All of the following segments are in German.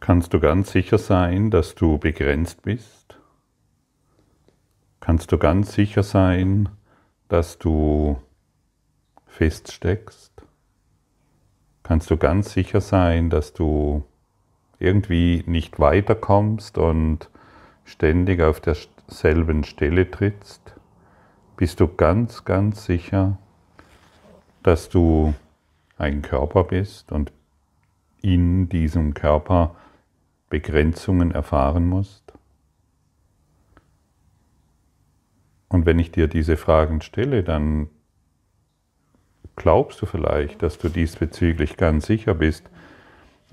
Kannst du ganz sicher sein, dass du begrenzt bist? Kannst du ganz sicher sein, dass du feststeckst? Kannst du ganz sicher sein, dass du irgendwie nicht weiterkommst und ständig auf derselben Stelle trittst? Bist du ganz, ganz sicher, dass du ein Körper bist und in diesem Körper Begrenzungen erfahren musst? Und wenn ich dir diese Fragen stelle, dann glaubst du vielleicht, dass du diesbezüglich ganz sicher bist.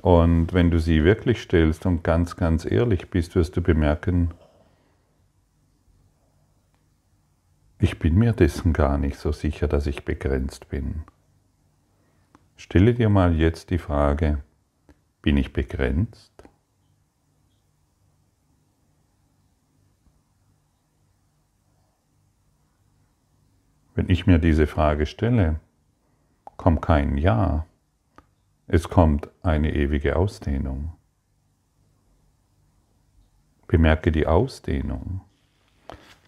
Und wenn du sie wirklich stellst und ganz, ganz ehrlich bist, wirst du bemerken, ich bin mir dessen gar nicht so sicher, dass ich begrenzt bin. Stelle dir mal jetzt die Frage, bin ich begrenzt? Wenn ich mir diese Frage stelle, kommt kein Ja, es kommt eine ewige Ausdehnung. Bemerke die Ausdehnung.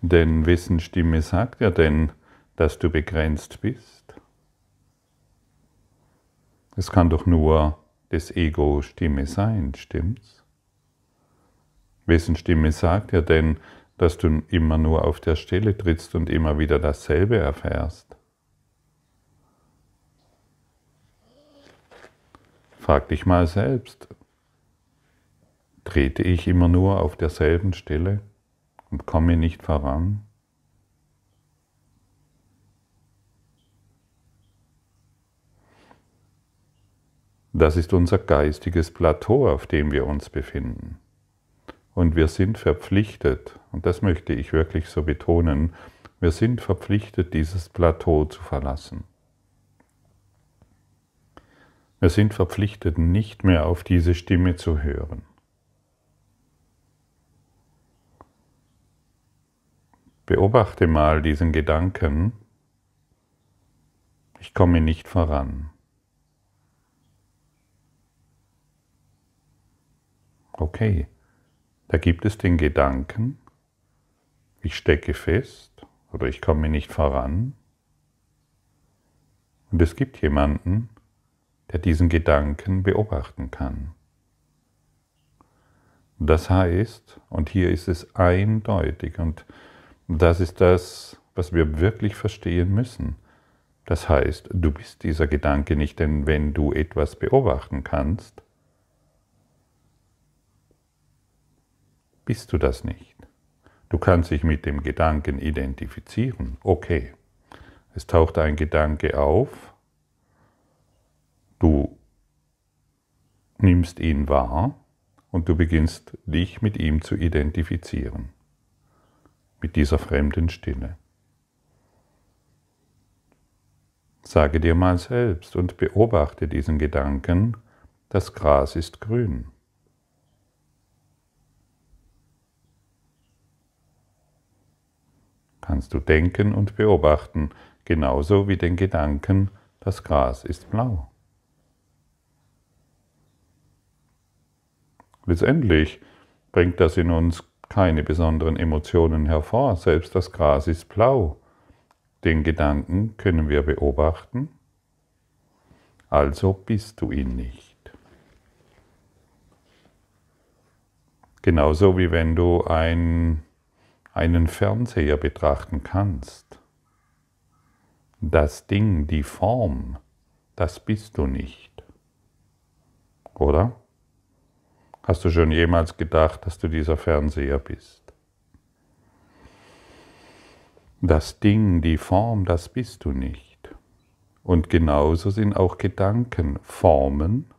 Denn wessen Stimme sagt ja denn, dass du begrenzt bist? Es kann doch nur des Ego Stimme sein, stimmt's? Wessen Stimme sagt ja denn, dass du immer nur auf der Stelle trittst und immer wieder dasselbe erfährst? Frag dich mal selbst, trete ich immer nur auf derselben Stelle und komme nicht voran? Das ist unser geistiges Plateau, auf dem wir uns befinden. Und wir sind verpflichtet, und das möchte ich wirklich so betonen, wir sind verpflichtet, dieses Plateau zu verlassen. Wir sind verpflichtet, nicht mehr auf diese Stimme zu hören. Beobachte mal diesen Gedanken, ich komme nicht voran. Okay, da gibt es den Gedanken, ich stecke fest oder ich komme nicht voran. Und es gibt jemanden, der diesen Gedanken beobachten kann. Das heißt, und hier ist es eindeutig, und das ist das, was wir wirklich verstehen müssen. Das heißt, du bist dieser Gedanke nicht, denn wenn du etwas beobachten kannst, bist du das nicht. Du kannst dich mit dem Gedanken identifizieren. Okay, es taucht ein Gedanke auf, du nimmst ihn wahr und du beginnst dich mit ihm zu identifizieren, mit dieser fremden Stimme. Sage dir mal selbst und beobachte diesen Gedanken, das Gras ist grün. Kannst du denken und beobachten, genauso wie den Gedanken, das Gras ist blau. Letztendlich bringt das in uns keine besonderen Emotionen hervor, selbst das Gras ist blau. Den Gedanken können wir beobachten, also bist du ihn nicht. Genauso wie wenn du ein einen Fernseher betrachten kannst. Das Ding, die Form, das bist du nicht. Oder? Hast du schon jemals gedacht, dass du dieser Fernseher bist? Das Ding, die Form, das bist du nicht. Und genauso sind auch Gedanken Formen,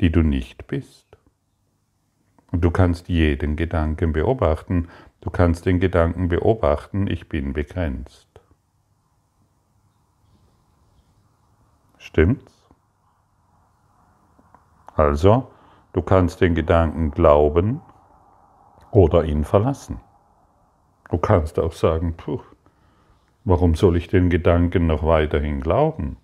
die du nicht bist. Und du kannst jeden Gedanken beobachten. Du kannst den Gedanken beobachten, ich bin begrenzt. Stimmt's? Also, du kannst den Gedanken glauben oder ihn verlassen. Du kannst auch sagen, puh, warum soll ich den Gedanken noch weiterhin glauben?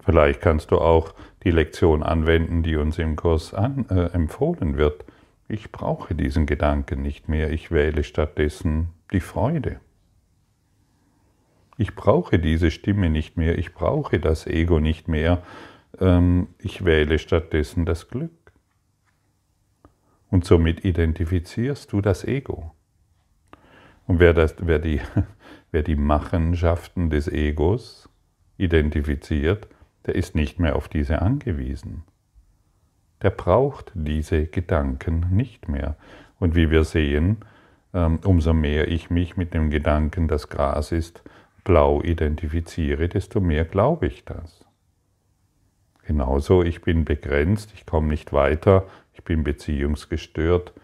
Vielleicht kannst du auch die Lektion anwenden, die uns im Kurs an, äh, empfohlen wird. Ich brauche diesen Gedanken nicht mehr, ich wähle stattdessen die Freude. Ich brauche diese Stimme nicht mehr, ich brauche das Ego nicht mehr, ähm, ich wähle stattdessen das Glück. Und somit identifizierst du das Ego. Und wer, das, wer, die, wer die Machenschaften des Egos identifiziert, der ist nicht mehr auf diese angewiesen. Der braucht diese Gedanken nicht mehr. Und wie wir sehen, ähm, umso mehr ich mich mit dem Gedanken, das Gras ist blau identifiziere, desto mehr glaube ich das. Genauso, ich bin begrenzt, ich komme nicht weiter, ich bin beziehungsgestört,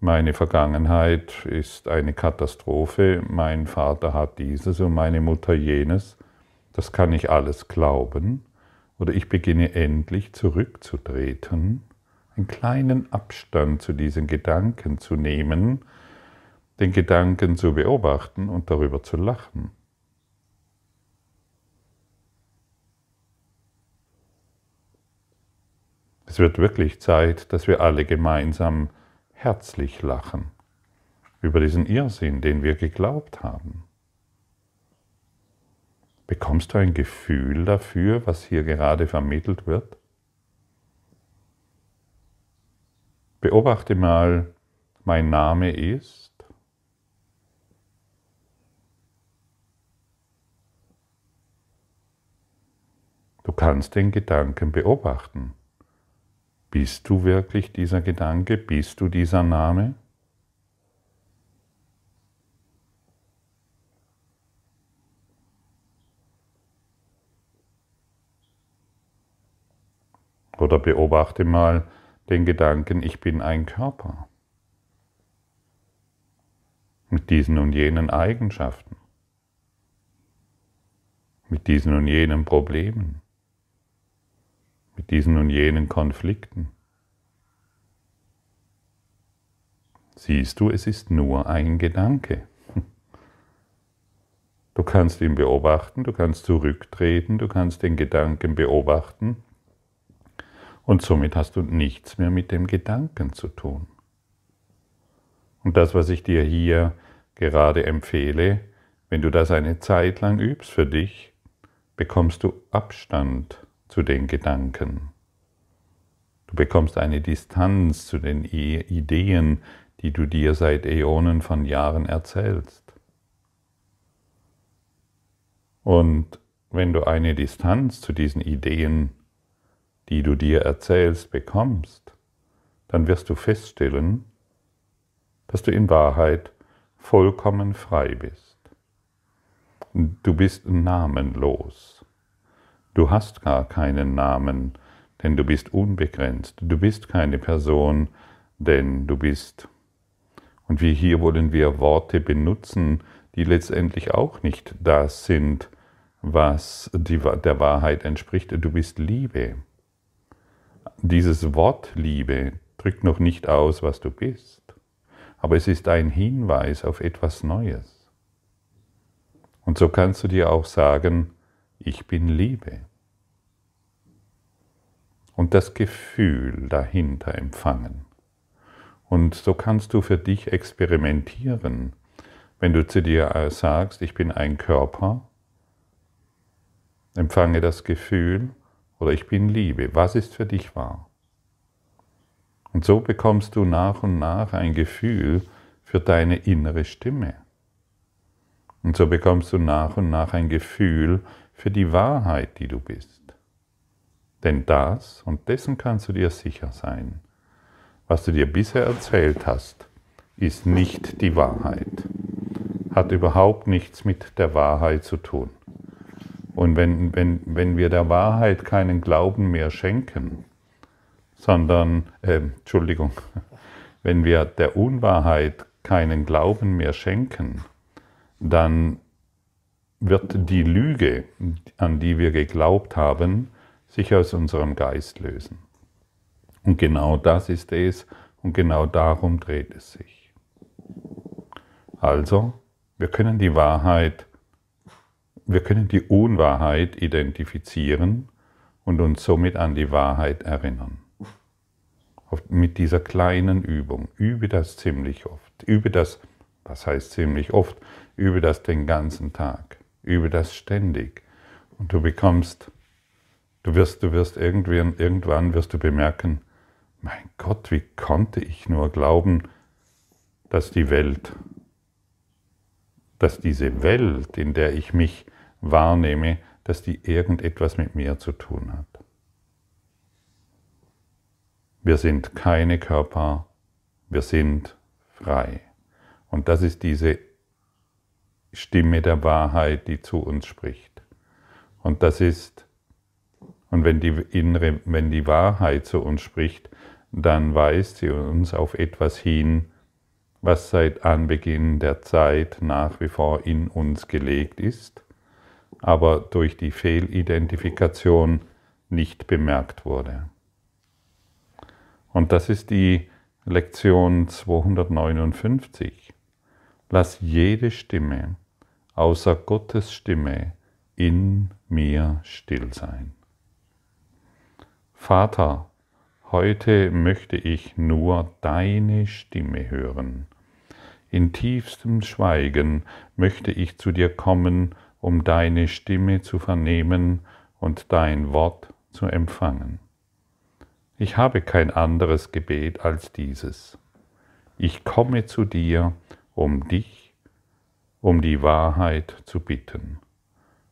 meine Vergangenheit ist eine Katastrophe, mein Vater hat dieses und meine Mutter jenes, das kann ich alles glauben, oder ich beginne endlich zurückzutreten, einen kleinen Abstand zu diesen Gedanken zu nehmen, den Gedanken zu beobachten und darüber zu lachen. Es wird wirklich Zeit, dass wir alle gemeinsam herzlich lachen über diesen Irrsinn, den wir geglaubt haben. Bekommst du ein Gefühl dafür, was hier gerade vermittelt wird? Beobachte mal, mein Name ist. Du kannst den Gedanken beobachten. Bist du wirklich dieser Gedanke? Bist du dieser Name? Oder beobachte mal den Gedanken, ich bin ein Körper mit diesen und jenen Eigenschaften, mit diesen und jenen Problemen mit diesen und jenen Konflikten. Siehst du, es ist nur ein Gedanke. Du kannst ihn beobachten, du kannst zurücktreten, du kannst den Gedanken beobachten und somit hast du nichts mehr mit dem Gedanken zu tun. Und das, was ich dir hier gerade empfehle, wenn du das eine Zeit lang übst für dich, bekommst du Abstand zu den Gedanken. Du bekommst eine Distanz zu den Ideen, die du dir seit Äonen von Jahren erzählst. Und wenn du eine Distanz zu diesen Ideen, die du dir erzählst, bekommst, dann wirst du feststellen, dass du in Wahrheit vollkommen frei bist. Du bist namenlos. Du hast gar keinen Namen, denn du bist unbegrenzt. Du bist keine Person, denn du bist. Und wie hier wollen wir Worte benutzen, die letztendlich auch nicht das sind, was die, der Wahrheit entspricht. Du bist Liebe. Dieses Wort Liebe drückt noch nicht aus, was du bist, aber es ist ein Hinweis auf etwas Neues. Und so kannst du dir auch sagen, ich bin Liebe. Und das Gefühl dahinter empfangen. Und so kannst du für dich experimentieren, wenn du zu dir äh, sagst, ich bin ein Körper, empfange das Gefühl oder ich bin Liebe. Was ist für dich wahr? Und so bekommst du nach und nach ein Gefühl für deine innere Stimme. Und so bekommst du nach und nach ein Gefühl für die Wahrheit, die du bist. Denn das, und dessen kannst du dir sicher sein, was du dir bisher erzählt hast, ist nicht die Wahrheit, hat überhaupt nichts mit der Wahrheit zu tun. Und wenn, wenn, wenn wir der Wahrheit keinen Glauben mehr schenken, sondern, äh, Entschuldigung, wenn wir der Unwahrheit keinen Glauben mehr schenken, dann wird die Lüge, an die wir geglaubt haben, sich aus unserem Geist lösen. Und genau das ist es und genau darum dreht es sich. Also, wir können die Wahrheit, wir können die Unwahrheit identifizieren und uns somit an die Wahrheit erinnern. mit dieser kleinen Übung. Übe das ziemlich oft. Übe das, was heißt ziemlich oft? Übe das den ganzen Tag. Übe das ständig. Und du bekommst, du wirst, du wirst irgendwann, irgendwann wirst du bemerken, mein Gott, wie konnte ich nur glauben, dass die Welt, dass diese Welt, in der ich mich wahrnehme, dass die irgendetwas mit mir zu tun hat. Wir sind keine Körper, wir sind frei. Und das ist diese Stimme der Wahrheit, die zu uns spricht. Und das ist, und wenn die innere, wenn die Wahrheit zu uns spricht, dann weist sie uns auf etwas hin, was seit Anbeginn der Zeit nach wie vor in uns gelegt ist, aber durch die Fehlidentifikation nicht bemerkt wurde. Und das ist die Lektion 259. Lass jede Stimme außer Gottes Stimme in mir still sein. Vater, heute möchte ich nur deine Stimme hören. In tiefstem Schweigen möchte ich zu dir kommen, um deine Stimme zu vernehmen und dein Wort zu empfangen. Ich habe kein anderes Gebet als dieses. Ich komme zu dir, um dich, um die Wahrheit zu bitten.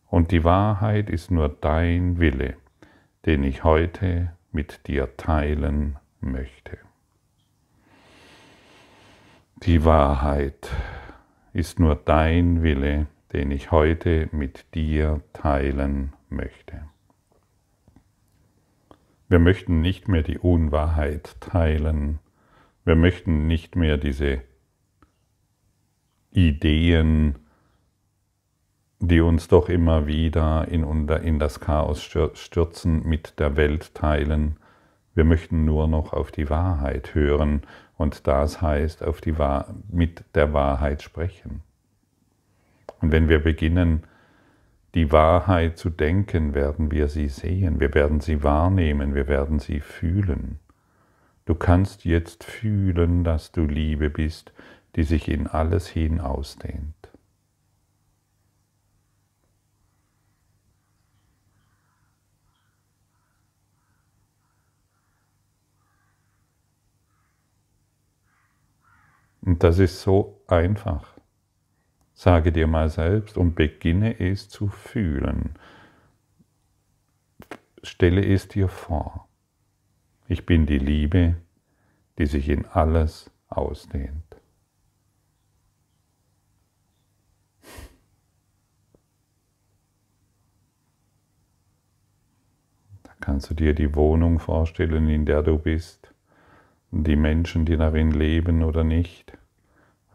Und die Wahrheit ist nur dein Wille, den ich heute mit dir teilen möchte. Die Wahrheit ist nur dein Wille, den ich heute mit dir teilen möchte. Wir möchten nicht mehr die Unwahrheit teilen. Wir möchten nicht mehr diese Ideen, die uns doch immer wieder in, das Chaos stürzen, mit der Welt teilen. Wir möchten nur noch auf die Wahrheit hören und das heißt auf die mit der Wahrheit sprechen. Und wenn wir beginnen, die Wahrheit zu denken, werden wir sie sehen, wir werden sie wahrnehmen, wir werden sie fühlen. Du kannst jetzt fühlen, dass du Liebe bist, die sich in alles hin ausdehnt. Und das ist so einfach. Sage dir mal selbst und beginne es zu fühlen. Stelle es dir vor. Ich bin die Liebe, die sich in alles ausdehnt. Da kannst du dir die Wohnung vorstellen, in der du bist die Menschen, die darin leben oder nicht.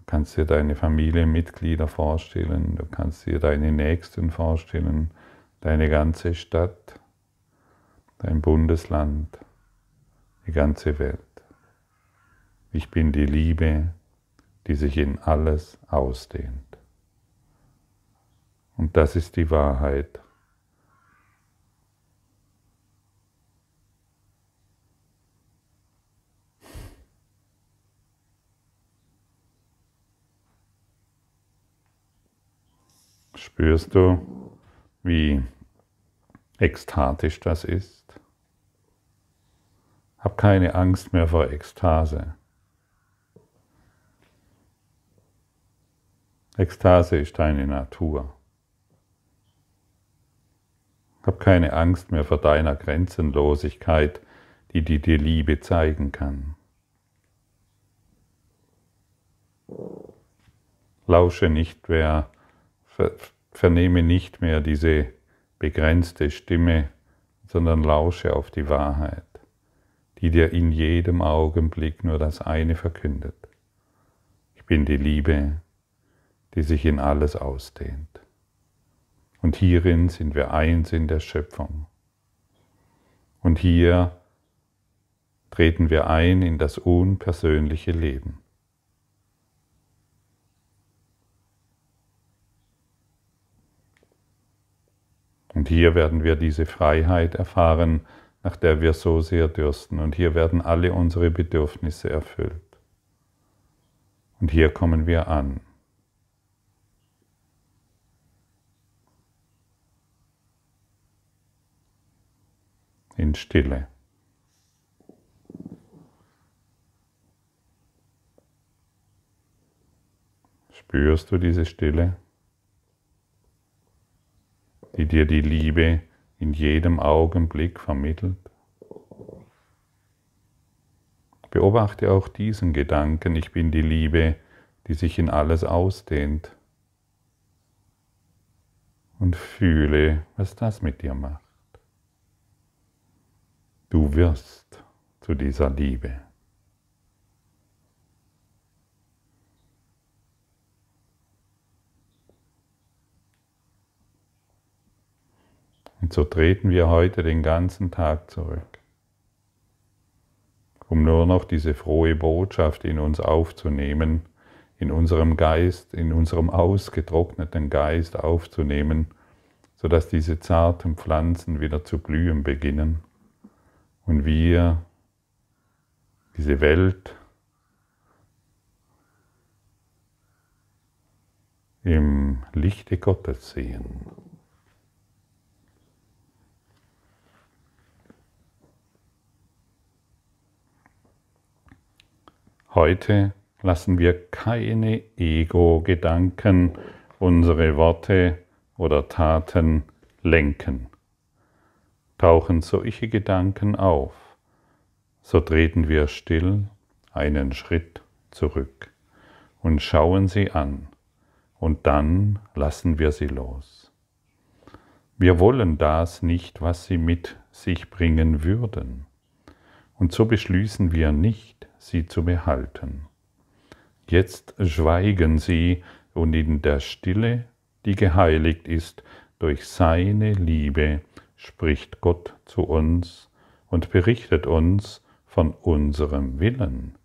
Du kannst dir deine Familienmitglieder vorstellen, du kannst dir deine Nächsten vorstellen, deine ganze Stadt, dein Bundesland, die ganze Welt. Ich bin die Liebe, die sich in alles ausdehnt. Und das ist die Wahrheit. Spürst du, wie ekstatisch das ist? Hab keine Angst mehr vor Ekstase. Ekstase ist deine Natur. Hab keine Angst mehr vor deiner Grenzenlosigkeit, die dir die Liebe zeigen kann. Lausche nicht mehr, vernehme nicht mehr diese begrenzte Stimme, sondern lausche auf die Wahrheit, die dir in jedem Augenblick nur das eine verkündet. Ich bin die Liebe, die sich in alles ausdehnt. Und hierin sind wir eins in der Schöpfung. Und hier treten wir ein in das unpersönliche Leben. Und hier werden wir diese Freiheit erfahren, nach der wir so sehr dürsten. Und hier werden alle unsere Bedürfnisse erfüllt. Und hier kommen wir an. In Stille. Spürst du diese Stille, die dir die Liebe in jedem Augenblick vermittelt? Beobachte auch diesen Gedanken, ich bin die Liebe, die sich in alles ausdehnt. Und fühle, was das mit dir macht. Du wirst zu dieser Liebe. Und so treten wir heute den ganzen Tag zurück, um nur noch diese frohe Botschaft in uns aufzunehmen, in unserem Geist, in unserem ausgetrockneten Geist aufzunehmen, sodass diese zarten Pflanzen wieder zu blühen beginnen und wir diese Welt im Lichte Gottes sehen. Heute lassen wir keine Ego-Gedanken unsere Worte oder Taten lenken. Tauchen solche Gedanken auf, so treten wir still einen Schritt zurück und schauen sie an, und dann lassen wir sie los. Wir wollen das nicht, was sie mit sich bringen würden, und so beschließen wir nicht, sie zu behalten. Jetzt schweigen sie und in der Stille, die geheiligt ist durch seine Liebe, spricht Gott zu uns und berichtet uns von unserem Willen,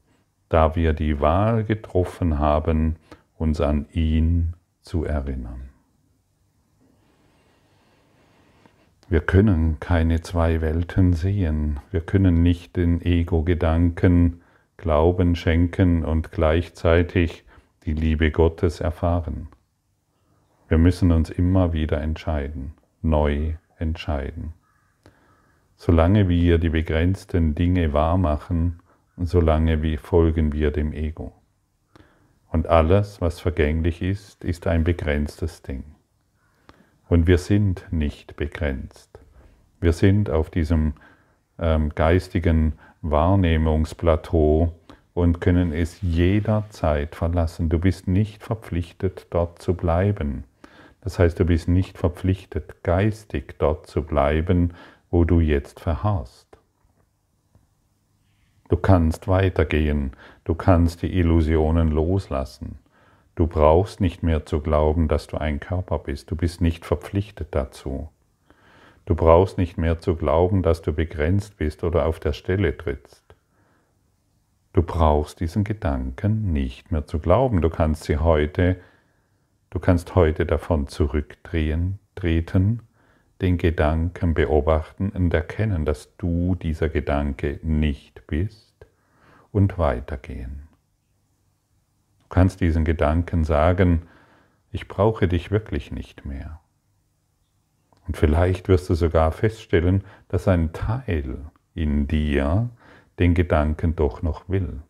da wir die Wahl getroffen haben, uns an ihn zu erinnern. Wir können keine zwei Welten sehen, wir können nicht den Ego-Gedanken Glauben schenken und gleichzeitig die Liebe Gottes erfahren. Wir müssen uns immer wieder entscheiden, neu entscheiden. Solange wir die begrenzten Dinge wahrmachen, solange wie folgen wir dem Ego. Und alles, was vergänglich ist, ist ein begrenztes Ding. Und wir sind nicht begrenzt. Wir sind auf diesem ähm, geistigen Wahrnehmungsplateau und können es jederzeit verlassen. Du bist nicht verpflichtet, dort zu bleiben. Das heißt, du bist nicht verpflichtet, geistig dort zu bleiben, wo du jetzt verharrst. Du kannst weitergehen, du kannst die Illusionen loslassen. Du brauchst nicht mehr zu glauben, dass du ein Körper bist. Du bist nicht verpflichtet dazu. Du brauchst nicht mehr zu glauben, dass du begrenzt bist oder auf der Stelle trittst. Du brauchst diesen Gedanken nicht mehr zu glauben. Du kannst sie heute, du kannst heute davon zurückdrehen, treten, den Gedanken beobachten und erkennen, dass du dieser Gedanke nicht bist und weitergehen. Du kannst diesen Gedanken sagen, ich brauche dich wirklich nicht mehr. Und vielleicht wirst du sogar feststellen, dass ein Teil in dir den Gedanken doch noch will.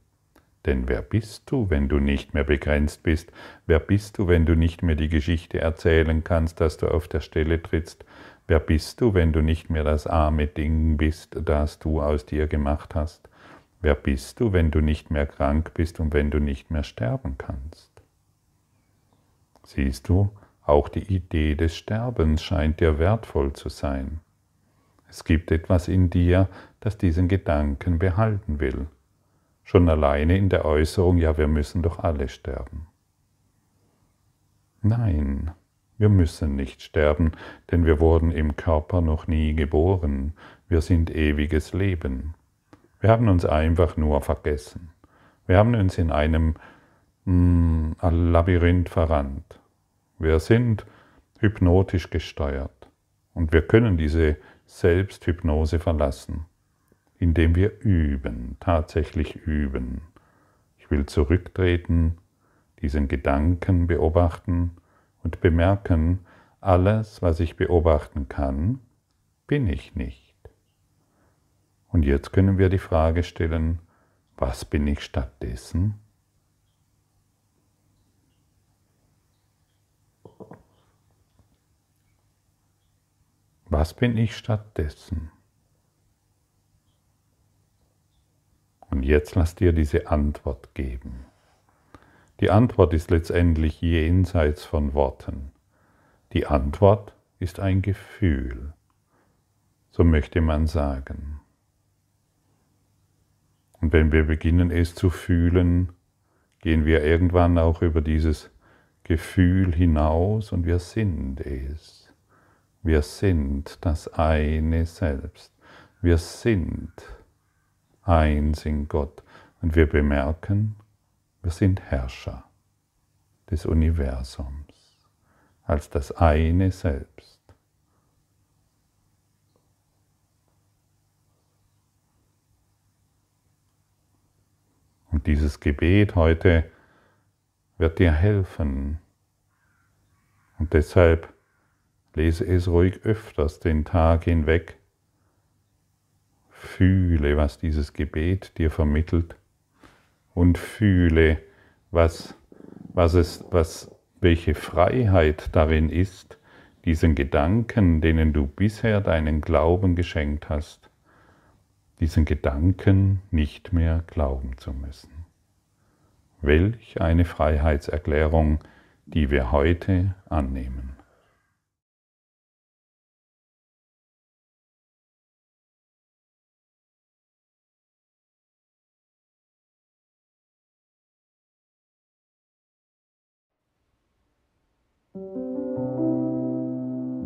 Denn wer bist du, wenn du nicht mehr begrenzt bist? Wer bist du, wenn du nicht mehr die Geschichte erzählen kannst, dass du auf der Stelle trittst? Wer bist du, wenn du nicht mehr das arme Ding bist, das du aus dir gemacht hast? Wer bist du, wenn du nicht mehr krank bist und wenn du nicht mehr sterben kannst? Siehst du, auch die Idee des Sterbens scheint dir wertvoll zu sein. Es gibt etwas in dir, das diesen Gedanken behalten will. Schon alleine in der Äußerung, ja, wir müssen doch alle sterben. Nein, wir müssen nicht sterben, denn wir wurden im Körper noch nie geboren. Wir sind ewiges Leben. Wir haben uns einfach nur vergessen. Wir haben uns in einem mm, Labyrinth verrannt. Wir sind hypnotisch gesteuert Und wir können diese Selbsthypnose verlassen, indem wir üben, tatsächlich üben. Ich will zurücktreten, diesen Gedanken beobachten und bemerken, alles, was ich beobachten kann, bin ich nicht. Und jetzt können wir die Frage stellen, was bin ich stattdessen? Was bin ich stattdessen? Und jetzt lass dir diese Antwort geben. Die Antwort ist letztendlich jenseits von Worten. Die Antwort ist ein Gefühl, so möchte man sagen. Und wenn wir beginnen es zu fühlen, gehen wir irgendwann auch über dieses Gefühl hinaus und wir sind es. Wir sind das eine Selbst. Wir sind eins in Gott. Und wir bemerken, wir sind Herrscher des Universums als das eine Selbst. Und dieses Gebet heute wird dir helfen. Und deshalb Lese es ruhig öfters den Tag hinweg. Fühle, was dieses Gebet dir vermittelt und fühle, was, was es, was, welche Freiheit darin ist, diesen Gedanken, denen du bisher deinen Glauben geschenkt hast, diesen Gedanken nicht mehr glauben zu müssen. Welch eine Freiheitserklärung, die wir heute annehmen.